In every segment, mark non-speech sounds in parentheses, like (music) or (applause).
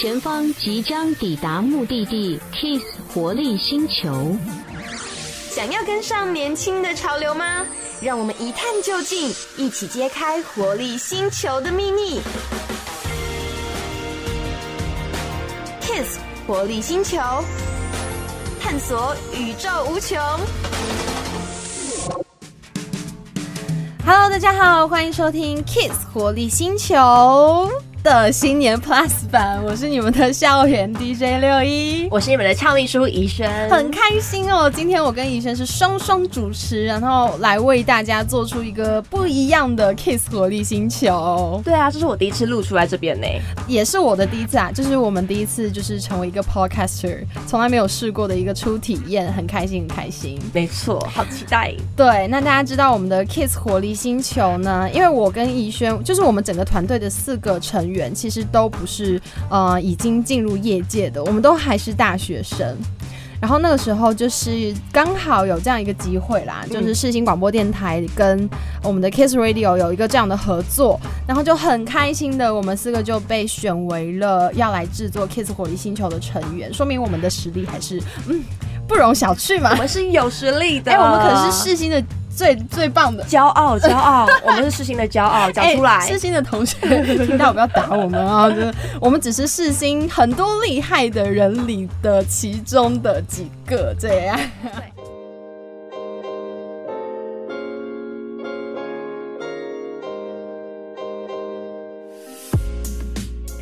前方即将抵达目的地 Kiss 活力星球。想要跟上年轻的潮流吗？让我们一探究竟，一起揭开活力星球的秘密。Kiss 活力星球，探索宇宙无穷。Hello，大家好，欢迎收听 Kiss 活力星球。的新年 Plus 版，我是你们的校园 DJ 六一，我是你们的俏秘书怡轩，很开心哦。今天我跟怡轩是双双主持，然后来为大家做出一个不一样的 Kiss 活力星球。对啊，这是我第一次录出来这边呢，也是我的第一次啊，就是我们第一次就是成为一个 Podcaster，从来没有试过的一个初体验，很开心，很开心。没错，好期待。对，那大家知道我们的 Kiss 活力星球呢？因为我跟怡轩，就是我们整个团队的四个成员。其实都不是呃已经进入业界的，我们都还是大学生。然后那个时候就是刚好有这样一个机会啦，嗯、就是世新广播电台跟我们的 Kiss Radio 有一个这样的合作，然后就很开心的，我们四个就被选为了要来制作 Kiss 火力星球的成员，说明我们的实力还是嗯不容小觑嘛。我们是有实力的，哎，我们可是世新的。最最棒的骄傲，骄傲，(laughs) 我们是世新的骄傲，讲出来。世新的同学听到不要打我们啊！(laughs) 就是我们只是世新很多厉害的人里的其中的几个这样。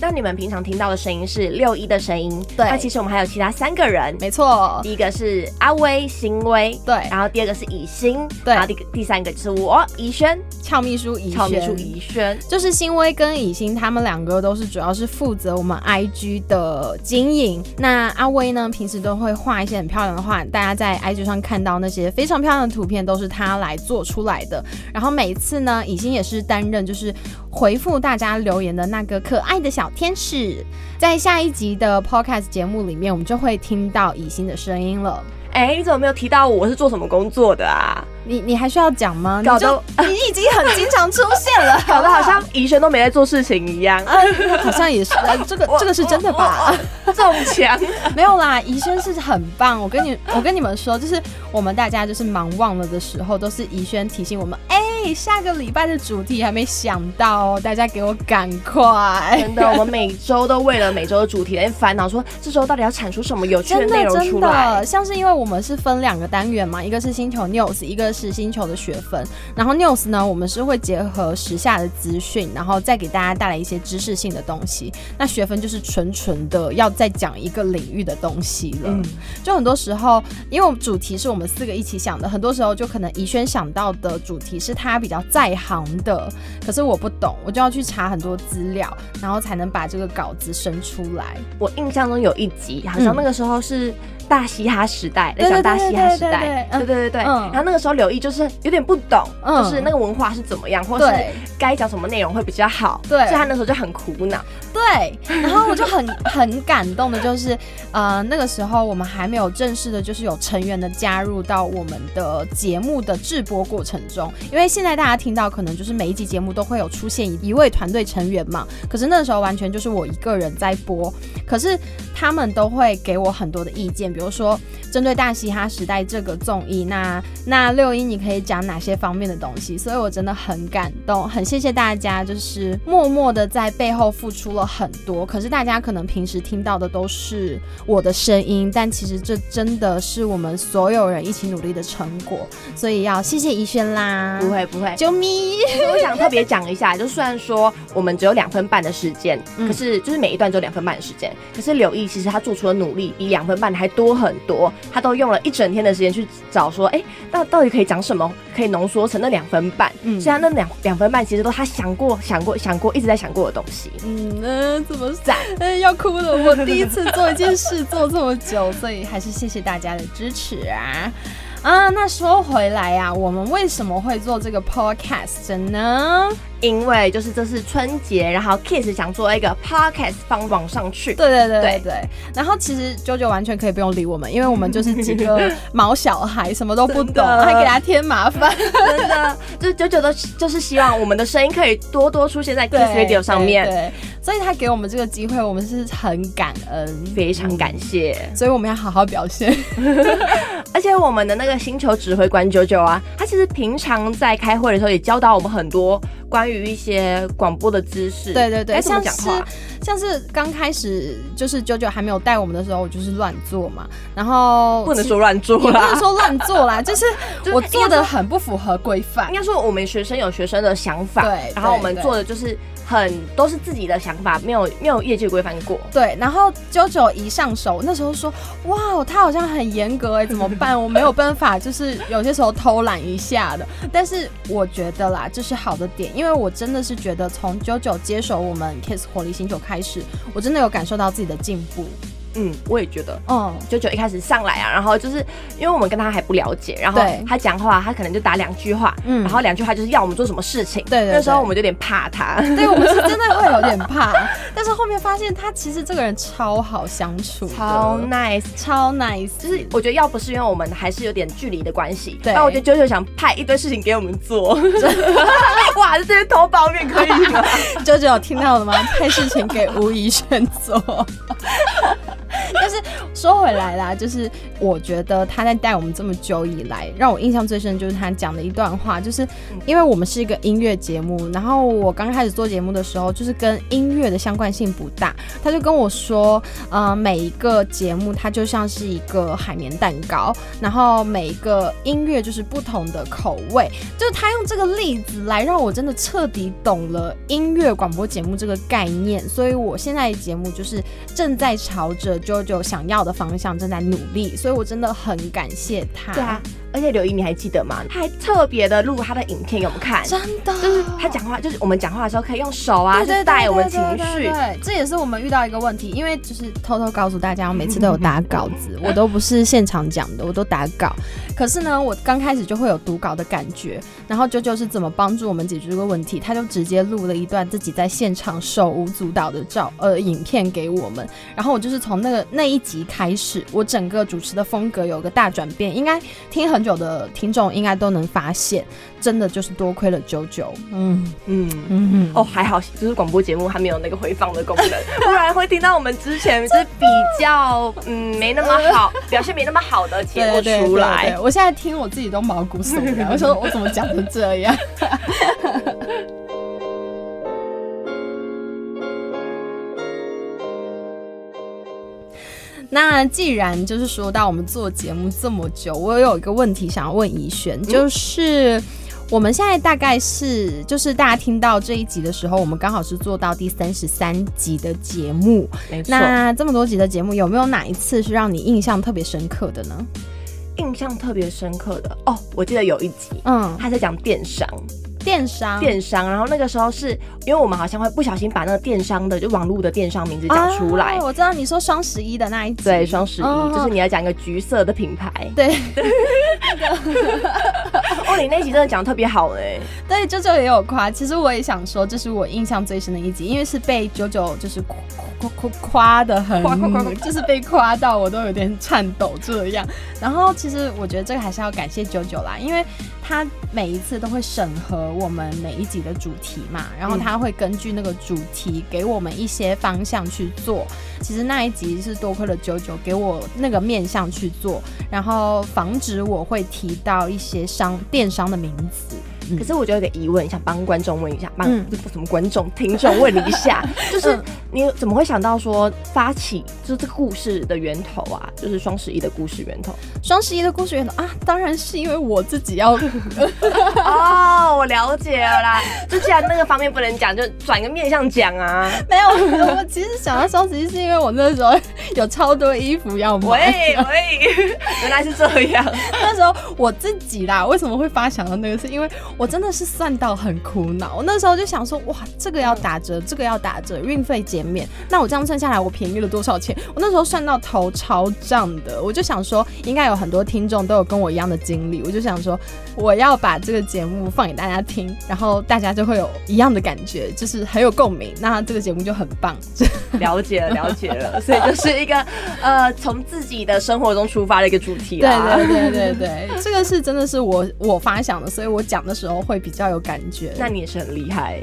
那你们平常听到的声音是六一的声音，对。那其实我们还有其他三个人，没错。第一个是阿威、新威，对。然后第二个是以欣，对。然后第第三个就是我怡萱，俏秘书怡轩，俏秘书怡萱。就是新威跟以欣他们两个都是主要是负责我们 IG 的经营。那阿威呢，平时都会画一些很漂亮的画，大家在 IG 上看到那些非常漂亮的图片，都是他来做出来的。然后每一次呢，以欣也是担任就是回复大家留言的那个可爱的小。天使，在下一集的 podcast 节目里面，我们就会听到以欣的声音了。哎、欸，你怎么没有提到我是做什么工作的啊？你你还需要讲吗？搞得你，你已经很经常出现了，(laughs) 搞得好像怡轩都没在做事情一样。嗯、好像也是，这个这个是真的吧？中枪 (laughs) 没有啦，怡轩是很棒。我跟你我跟你们说，就是我们大家就是忙忘了的时候，都是怡轩提醒我们。哎、欸，下个礼拜的主题还没想到哦，大家给我赶快！真的，我们每周都为了每周的主题在烦恼，说这周到底要产出什么有趣的内容出来。真的，真的，像是因为我们是分两个单元嘛，一个是星球 news，一个是。星球的学分，然后 news 呢，我们是会结合时下的资讯，然后再给大家带来一些知识性的东西。那学分就是纯纯的要再讲一个领域的东西了。嗯，就很多时候，因为我们主题是我们四个一起想的，很多时候就可能怡轩想到的主题是他比较在行的，可是我不懂，我就要去查很多资料，然后才能把这个稿子生出来。我印象中有一集，好像那个时候是。大嘻哈时代，在讲大嘻哈时代，对对对对。然后那个时候刘毅就是有点不懂，就是那个文化是怎么样，或是该讲什么内容会比较好，对，所以他那时候就很苦恼。对，然后我就很 (laughs) 很感动的，就是呃那个时候我们还没有正式的，就是有成员的加入到我们的节目的制播过程中，因为现在大家听到可能就是每一集节目都会有出现一位团队成员嘛，可是那个时候完全就是我一个人在播，可是他们都会给我很多的意见。比如说，针对大嘻哈时代这个综艺，那那六一你可以讲哪些方面的东西？所以我真的很感动，很谢谢大家，就是默默的在背后付出了很多。可是大家可能平时听到的都是我的声音，但其实这真的是我们所有人一起努力的成果。所以要谢谢怡萱啦！不会不会，啾咪！我想特别讲一下，就虽然说我们只有两分半的时间，可是就是每一段只有两分半的时间，可是刘毅其实他做出的努力比两分半的还多。多很多，他都用了一整天的时间去找，说，哎、欸，那到底可以讲什么，可以浓缩成那两分半？嗯，虽然那两两分半其实都他想过、想过、想过，一直在想过的东西。嗯，呃、怎么在？嗯、呃，要哭了。我第一次做一件事做这么久，所以还是谢谢大家的支持啊。啊，那说回来呀、啊，我们为什么会做这个 podcast 呢？因为就是这是春节，然后 Kiss 想做一个 podcast 放网上去。对对对对对。然后其实 JoJo 完全可以不用理我们，因为我们就是几个毛小孩，什么都不懂，(laughs) 还给他添麻烦。真的，就是 JoJo 都就是希望我们的声音可以多多出现在 Kiss Radio 上面。对，所以他给我们这个机会，我们是很感恩，非常感谢。所以我们要好好表现。(laughs) 而且我们的那个星球指挥官 JoJo 啊，他其实平常在开会的时候也教导我们很多。关于一些广播的知识，对对对，像是像是刚开始就是 JoJo 还没有带我们的时候，我就是乱做嘛，然后不能说乱做啦，不能说乱做啦，(laughs) 就是我做的很不符合规范。应该说我们学生有学生的想法，对，然后我们做的就是。很都是自己的想法，没有没有业界规范过。对，然后九九一上手，那时候说，哇，他好像很严格哎，怎么办？我没有办法，就是有些时候偷懒一下的。但是我觉得啦，这是好的点，因为我真的是觉得从九九接手我们 Kiss 火力星球开始，我真的有感受到自己的进步。嗯，我也觉得，嗯，JoJo 一开始上来啊，然后就是因为我们跟他还不了解，然后他讲话，他可能就打两句话，嗯，然后两句话就是要我们做什么事情，对，那时候我们就有点怕他，对，我们是真的会有点 (laughs) 怕，但是后面发现他其实这个人超好相处，超 nice，超 nice，就是我觉得要不是因为我们还是有点距离的关系，对，那我觉得 JoJo 想派一堆事情给我们做，(laughs) 哇，这些偷包面可以吗？(laughs) JoJo 有听到了吗？派事情给吴怡轩做。(laughs) 但是说回来啦，就是我觉得他在带我们这么久以来，让我印象最深就是他讲的一段话，就是因为我们是一个音乐节目，然后我刚开始做节目的时候，就是跟音乐的相关性不大，他就跟我说，呃，每一个节目它就像是一个海绵蛋糕，然后每一个音乐就是不同的口味，就是他用这个例子来让我真的彻底懂了音乐广播节目这个概念，所以我现在的节目就是正在朝着就。就想要的方向正在努力，所以我真的很感谢他。对啊，而且刘一，你还记得吗？他还特别的录他的影片给我们看，真的，就是他讲话，就是我们讲话的时候可以用手啊，就带我们情绪。对，这也是我们遇到一个问题，因为就是偷偷告诉大家，我每次都有打稿子，我都不是现场讲的，我都打稿。可是呢，我刚开始就会有读稿的感觉，然后 JoJo 是怎么帮助我们解决这个问题？他就直接录了一段自己在现场手舞足蹈的照呃影片给我们，然后我就是从那个。那一集开始，我整个主持的风格有个大转变，应该听很久的听众应该都能发现，真的就是多亏了 JoJo。嗯嗯嗯哦，还好，就是广播节目还没有那个回放的功能，(laughs) 不然会听到我们之前是比较嗯没那么好，(laughs) 表现没那么好的节目出来。对对对对，我现在听我自己都毛骨悚然，我说我怎么讲成这样？那既然就是说到我们做节目这么久，我有一个问题想要问怡璇，就是我们现在大概是，就是大家听到这一集的时候，我们刚好是做到第三十三集的节目。没错。那这么多集的节目，有没有哪一次是让你印象特别深刻的呢？印象特别深刻的哦，我记得有一集，嗯，他在讲电商。电商，电商，然后那个时候是因为我们好像会不小心把那个电商的就网络的电商名字讲出来。哦，我知道你说双十一的那一集，对，双十一，哦，就是你要讲一个橘色的品牌，对。(laughs) 哦，你那集真的讲得特别好哎，对，JoJo 也有夸。其实我也想说，这是我印象最深的一集，因为是被 JoJo 就是夸夸夸夸的很，夸夸夸，就是被夸到我都有点颤抖这样。然后其实我觉得这个还是要感谢 JoJo 啦，因为他每一次都会审核我们每一集的主题嘛，然后他会根据那个主题给我们一些方向去做。其实那一集是多亏了九九给我那个面向去做，然后防止我会提到一些商电商的名字。可是我就有个疑问，想帮观众问一下，帮什么观众听众问你一下，(laughs) 就是你怎么会想到说发起就是这个故事的源头啊？就是双十一的故事源头。双十一的故事源头啊，当然是因为我自己要。(laughs) 哦，我了解了啦。就既然那个方面不能讲，就转个面向讲啊。没有，我其实想到双十一是因为我那时候有超多衣服要买。喂喂，原来是这样。(laughs) 那时候我自己啦，为什么会发想到那个？是因为我真的是算到很苦恼。我那时候就想说，哇，这个要打折，这个要打折，运费减免，那我这样算下来，我便宜了多少钱？我那时候算到头超胀的。我就想说，应该有很多听众都有跟我一样的经历。我就想说，我要把这个节目放给大家听，然后大家就会有一样的感觉，就是很有共鸣。那这个节目就很棒。(laughs) 了解了，了解了。所以就是一个呃，从自己的生活中出发的一个主题啦。对对对对对，这个是真的是我我发想的，所以我讲的时候会比较有感觉。那你也是很厉害。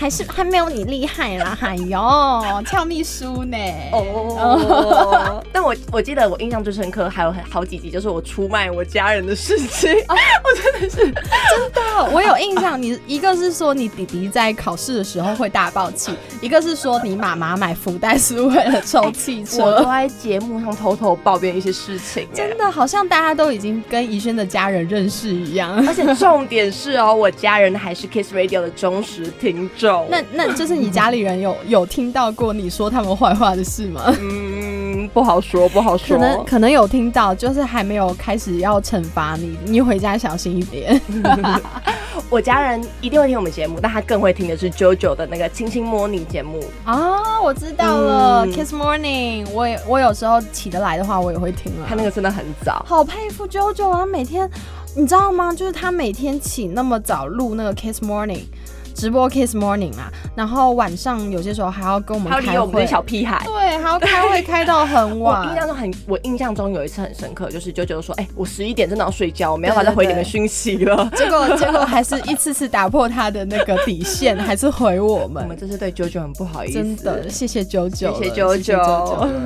还是还没有你厉害啦！(laughs) 哎呦，俏秘书呢？哦，但我我记得我印象最深刻还有好几集，就是我出卖我家人的事情。哦、(laughs) 我真的是真的，我有印象。你一个是说你弟弟在考试的时候会大爆气，一个是说你妈妈买福袋是为了抽汽车。我都在节目上偷偷抱怨一些事情，真的好像大家都已经跟怡萱的家人认识一样。而且重点是哦，我家人还是 Kiss Radio 的忠实听众。那那就是你家里人有 (laughs) 有听到过你说他们坏话的事吗？(laughs) 嗯，不好说，不好说。可能可能有听到，就是还没有开始要惩罚你，你回家小心一点。(laughs) 我家人一定会听我们节目，但他更会听的是 JoJo 的那个《亲亲 Morning》节目啊。我知道了，嗯，Kiss Morning，我也我有时候起得来的话，我也会听了。他那个真的很早，好佩服 JoJo 啊！每天你知道吗？就是他每天起那么早录那个 Kiss Morning。直播 Kiss Morning 啊，然后晚上有些时候还要跟我们开会，我们小屁孩，对，还要开会开到很晚。我印象中很，我印象中有一次很深刻，就是舅舅说，哎、欸，我十一点真的要睡觉，我没办法再回你们讯息了。对对对，结果结果还是一次次打破他的那个底线，还是回我们。我们这是对舅舅很不好意思，真的，谢谢舅舅，谢谢舅舅。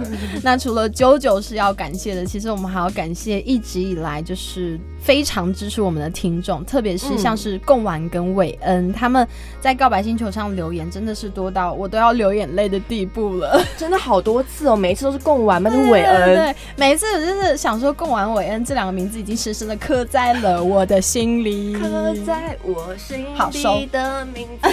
(laughs) 那除了舅舅是要感谢的，其实我们还要感谢一直以来就是。非常支持我们的听众，特别是像是贡丸跟韦恩，嗯，他们在告白星球上留言，真的是多到我都要流眼泪的地步了。(laughs) 真的好多次哦，每一次都是贡丸，那是韦恩。对，每一次我就是想说，贡丸、韦恩这两个名字已经深深的刻在了我的心里，刻在我心里的名字。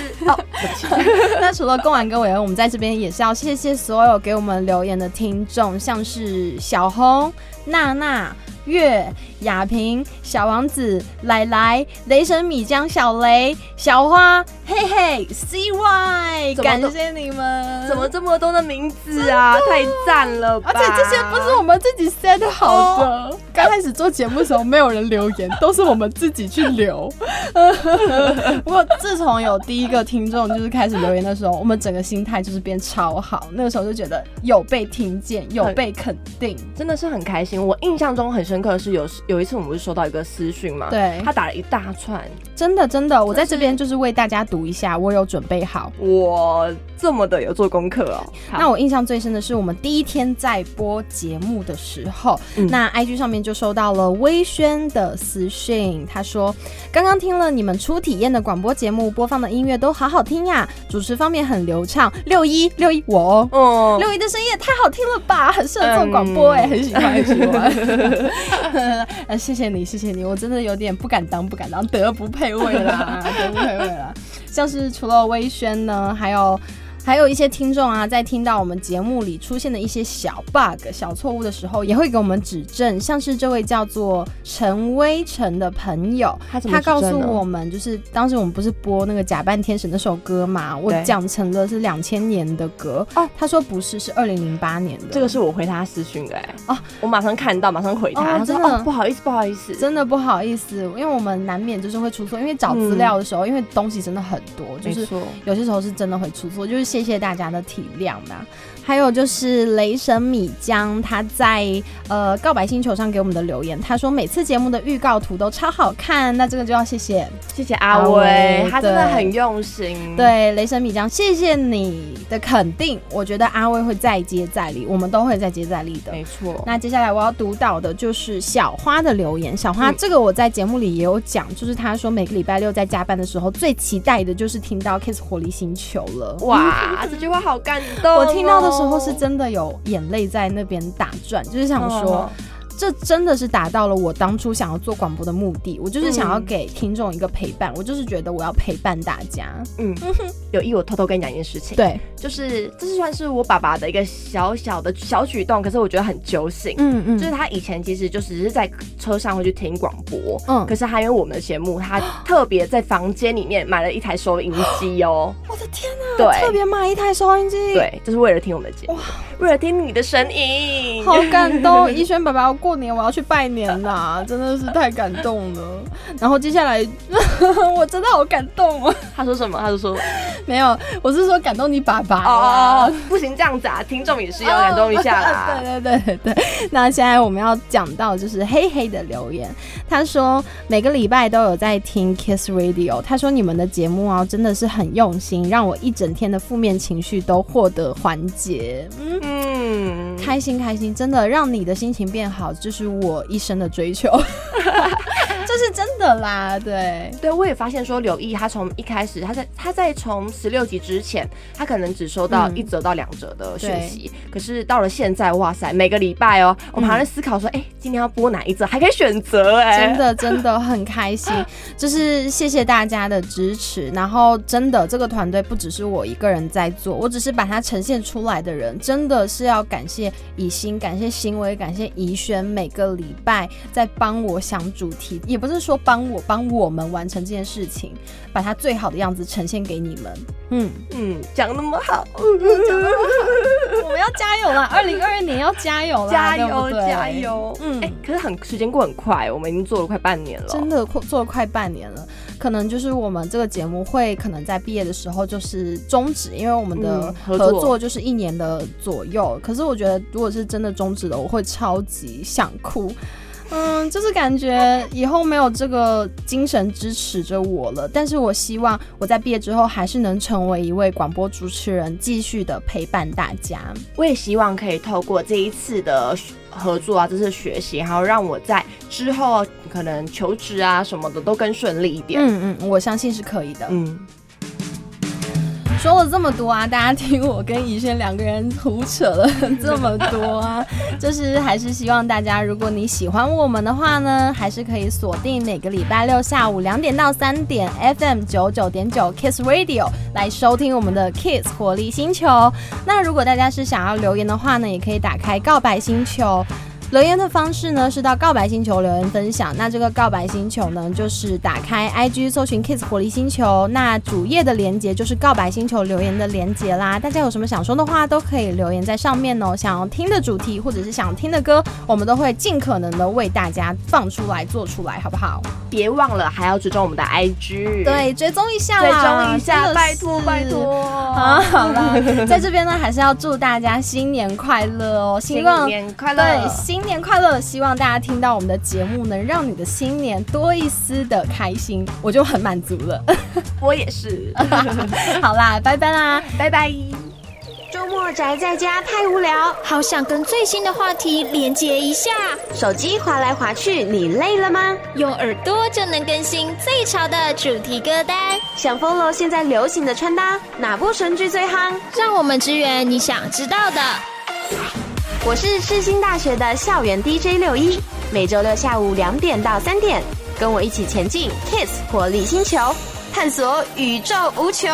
那除了贡丸跟韦恩，我们在这边也是要谢谢所有给我们留言的听众，像是小红、娜娜。月雅萍、小王子、奶奶、雷神米江、小雷、小花、嘿嘿、CY，感谢你们！怎么这么多的名字啊？太赞了吧！而且这些不是我们自己 set 好的。刚、oh. 开始做节目的时候，没有人留言，都是我们自己去留。(laughs) 不过自从有第一个听众就是开始留言的时候，我们整个心态就是变超好。那个时候就觉得有被听见，有被肯定，真的是很开心。我印象中很深刻的是有有一次我们不是收到一个私讯嘛？对，他打了一大串，真的真的，我在这边就是为大家读一下，我有准备好，我这么的有做功课哦。那我印象最深的是我们第一天在播节目的时候，嗯、那 IG 上面就收到了微轩的私讯，他说刚刚听了你们初体验的广播节目，播放的音乐都好好听呀，主持方面很流畅。六一六一，我哦，六一的声音也太好听了吧，很适合做广播哎、嗯，很喜欢 (laughs) (laughs) 谢谢你，谢谢你，我真的有点不敢当，不敢当，德不配位啦，德不配位啦。像是除了微宣呢，还有。还有一些听众啊，在听到我们节目里出现的一些小 bug、小错误的时候，也会给我们指正。像是这位叫做陈威成的朋友，他他告诉我们，就是当时我们不是播那个《假扮天使》那首歌嘛，我讲成了是两千年的歌哦。他说不是，是二零零八年的。这个是我回他私讯的哎、欸、哦，我马上看到，马上回他。哦、真的、哦、不好意思，不好意思，真的不好意思，因为我们难免就是会出错，因为找资料的时候、嗯，因为东西真的很多，就是有些时候是真的会出错，就是。谢谢大家的体谅吧。还有就是雷神米江，他在呃告白星球上给我们的留言，他说每次节目的预告图都超好看，那这个就要谢谢谢谢阿威，他真的很用心。对，雷神米江，谢谢你的肯定，我觉得阿威会再接再厉，我们都会再接再厉的，没错。那接下来我要读到的就是小花的留言，小花、嗯、这个我在节目里也有讲，就是他说每个礼拜六在加班的时候最期待的就是听到 Kiss 火力星球了，哇，这句话好感动、哦，我听到的。时候是真的有眼泪在那边打转，就是想说，这真的是达到了我当初想要做广播的目的。我就是想要给听众一个陪伴，嗯、我就是觉得我要陪伴大家。嗯，有意我偷偷跟你讲一件事情，对，就是这是算是我爸爸的一个小小的小举动，可是我觉得很揪心。嗯嗯，就是他以前其实就只是在车上会去听广播，嗯，可是他因为我们的节目，他特别在房间里面买了一台收音机哦。(gasps) 我的天哪！对，特别买一台收音机，对，就是为了听我们的节目，为了听你的声音，好感动。一轩爸爸，我过年我要去拜年啦，(laughs) 真的是太感动了。然后接下来，(laughs) 我真的好感动哦。他说什么？他就说 (laughs) 没有，我是说感动你爸爸。哦，不行这样子啊，听众也是要感动一下啦。对对对对。那现在我们要讲到就是黑黑的留言，他说每个礼拜都有在听 Kiss Radio，他说你们的节目啊真的是很用心，让我一整天的负面情绪都获得缓解。嗯，开心开心，真的让你的心情变好，这是我一生的追求。(laughs) (laughs) 这是真的啦，对。对，我也发现说柳毅他从一开始，他在他在从十六集之前，他可能只收到一折到两折的讯息，嗯、可是到了现在，哇塞，每个礼拜哦，我们还在思考说，(clears throat) 哎、嗯，今天要播哪一则，还可以选择，哎，真的真的很开心，就 (laughs) 是谢谢大家的支持，然后真的这个团队不只是我一个人在做，我只是把它呈现出来的人，真的是要感谢以心，感谢行为，感谢怡轩，每个礼拜在帮我想主题，也。不是说帮我帮我们完成这件事情，把它最好的样子呈现给你们。嗯嗯，讲那么好，讲那么好，我们要加油啦！二零二二年要加油啦，加油加油！嗯，哎、欸，可是很时间过很快，我们已经做了快半年了，真的做了快半年了。可能就是我们这个节目会可能在毕业的时候就是终止，因为我们的合作就是一年的左右。可是我觉得，如果是真的终止了，我会超级想哭。嗯，就是感觉以后没有这个精神支持着我了。但是我希望我在毕业之后还是能成为一位广播主持人，继续的陪伴大家。我也希望可以透过这一次的合作啊，这次学习，然后让我在之后可能求职啊什么的都更顺利一点。嗯嗯，我相信是可以的。嗯。说了这么多啊，大家听我跟怡萱两个人胡扯了 (laughs) 这么多啊，就是还是希望大家，如果你喜欢我们的话呢，还是可以锁定每个礼拜六下午两点到三点 FM 九九点九 Kiss Radio 来收听我们的 Kiss 活力星球。那如果大家是想要留言的话呢，也可以打开告白星球。留言的方式呢，是到告白星球留言分享。那这个告白星球呢，就是打开 IG 搜寻 Kiss 活力星球，那主页的连接就是告白星球留言的连接啦。大家有什么想说的话，都可以留言在上面哦。想要听的主题或者是想听的歌，我们都会尽可能的为大家放出来做出来，好不好？别忘了还要追踪我们的 IG，对，追踪一下啦，追踪一下，拜托拜托。啊，好了，在这边呢，还是要祝大家新年快乐哦，新年快乐，对新。新年快乐！希望大家听到我们的节目，能让你的新年多一丝的开心，我就很满足了。(laughs) 我也是。(laughs) 好啦，拜拜啦，拜拜。周末宅在家太无聊，好想跟最新的话题连接一下。手机滑来滑去，你累了吗？用耳朵就能更新最潮的主题歌单。想 follow 现在流行的穿搭，哪部神剧最夯？让我们支援你想知道的。我是世新大学的校园 DJ 六一，每周六下午两点到三点，跟我一起前进 Kiss 活力星球，探索宇宙无穷。